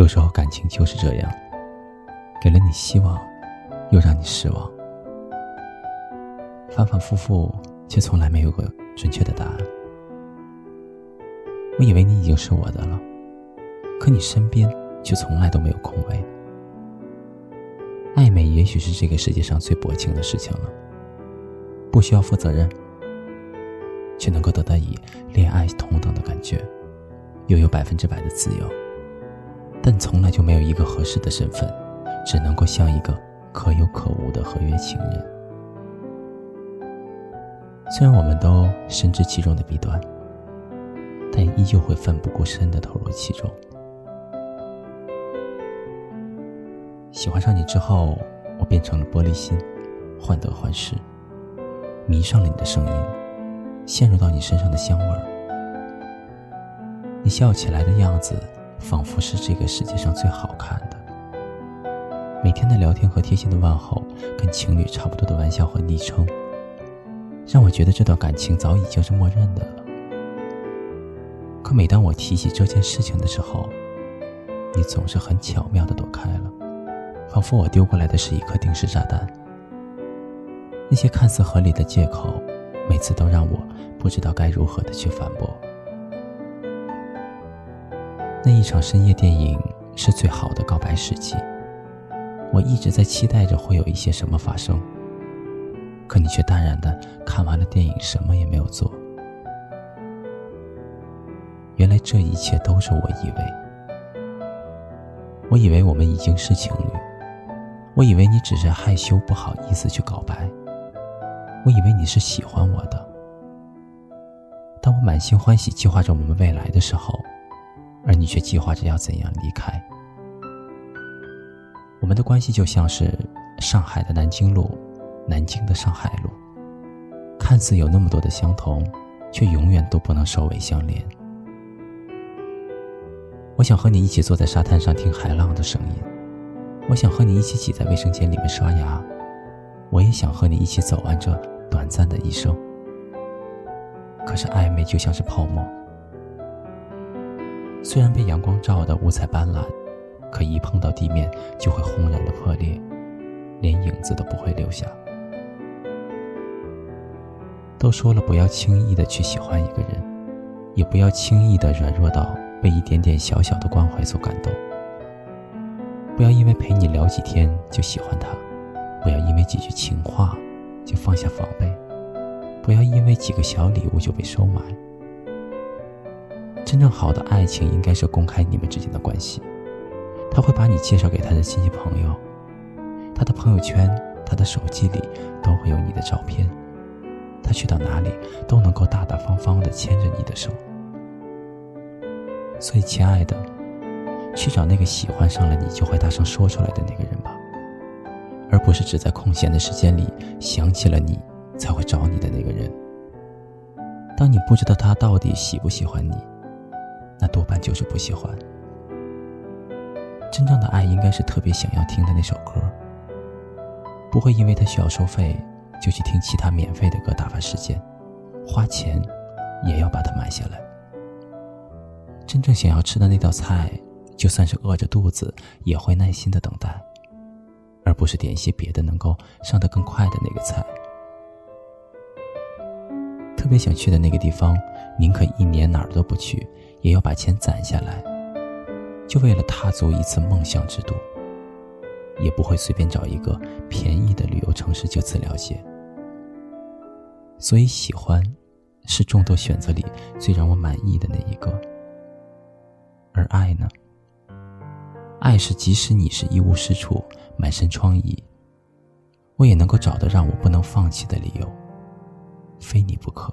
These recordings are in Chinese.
有时候感情就是这样，给了你希望，又让你失望，反反复复，却从来没有个准确的答案。我以为你已经是我的了，可你身边却从来都没有空位。暧昧也许是这个世界上最薄情的事情了，不需要负责任，却能够得到以恋爱同等的感觉，又有百分之百的自由。但从来就没有一个合适的身份，只能够像一个可有可无的合约情人。虽然我们都深知其中的弊端，但依旧会奋不顾身的投入其中。喜欢上你之后，我变成了玻璃心，患得患失，迷上了你的声音，陷入到你身上的香味儿。你笑起来的样子。仿佛是这个世界上最好看的。每天的聊天和贴心的问候，跟情侣差不多的玩笑和昵称，让我觉得这段感情早已经是默认的了。可每当我提起这件事情的时候，你总是很巧妙的躲开了，仿佛我丢过来的是一颗定时炸弹。那些看似合理的借口，每次都让我不知道该如何的去反驳。那一场深夜电影是最好的告白时机。我一直在期待着会有一些什么发生，可你却淡然的看完了电影，什么也没有做。原来这一切都是我以为，我以为我们已经是情侣，我以为你只是害羞不好意思去告白，我以为你是喜欢我的。当我满心欢喜计划着我们未来的时候。而你却计划着要怎样离开？我们的关系就像是上海的南京路，南京的上海路，看似有那么多的相同，却永远都不能首尾相连。我想和你一起坐在沙滩上听海浪的声音，我想和你一起挤在卫生间里面刷牙，我也想和你一起走完这短暂的一生。可是暧昧就像是泡沫。虽然被阳光照得五彩斑斓，可一碰到地面就会轰然的破裂，连影子都不会留下。都说了不要轻易的去喜欢一个人，也不要轻易的软弱到被一点点小小的关怀所感动。不要因为陪你聊几天就喜欢他，不要因为几句情话就放下防备，不要因为几个小礼物就被收买。真正好的爱情应该是公开你们之间的关系，他会把你介绍给他的亲戚朋友，他的朋友圈、他的手机里都会有你的照片，他去到哪里都能够大大方方的牵着你的手。所以，亲爱的，去找那个喜欢上了你就会大声说出来的那个人吧，而不是只在空闲的时间里想起了你才会找你的那个人。当你不知道他到底喜不喜欢你。多半就是不喜欢。真正的爱应该是特别想要听的那首歌，不会因为他需要收费，就去听其他免费的歌打发时间，花钱也要把它买下来。真正想要吃的那道菜，就算是饿着肚子，也会耐心的等待，而不是点一些别的能够上得更快的那个菜。特别想去的那个地方，宁可一年哪儿都不去。也要把钱攒下来，就为了踏足一次梦想之都。也不会随便找一个便宜的旅游城市就此了结。所以，喜欢是众多选择里最让我满意的那一个。而爱呢？爱是即使你是一无是处、满身疮痍，我也能够找到让我不能放弃的理由，非你不可。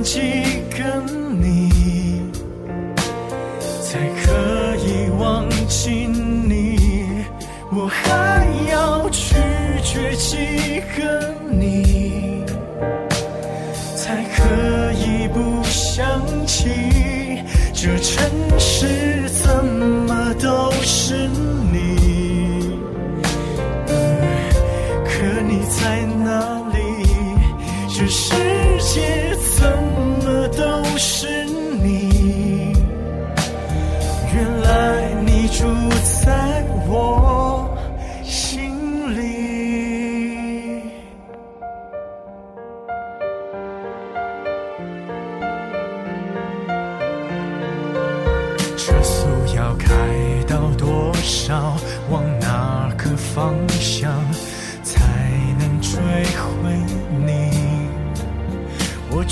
几个你，才可以忘记你？我还要拒绝几个你？才可以不想起，这城市怎么都是你？可你在哪里？这世界是你？原来你住在我心里。车速要开到多少？往哪个方向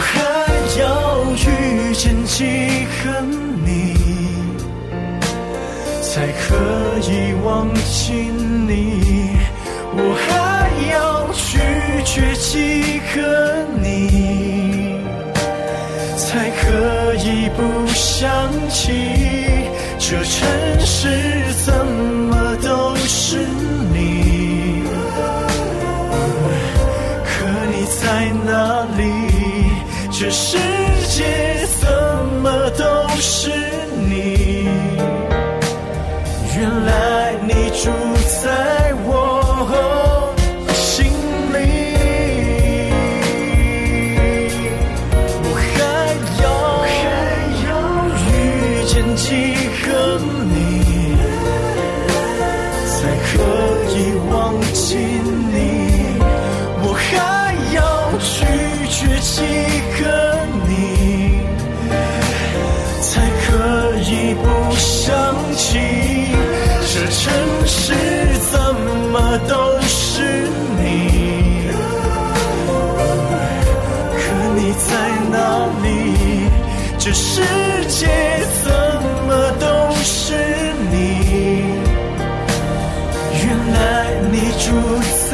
我还要遇见几个你，才可以忘记你？我还要拒绝几个你，才可以不想起？这城市怎么都是你？可你在哪里？这世界怎么都是想起？这城市怎么都是你？可你在哪里？这世界怎么都是你？原来你住在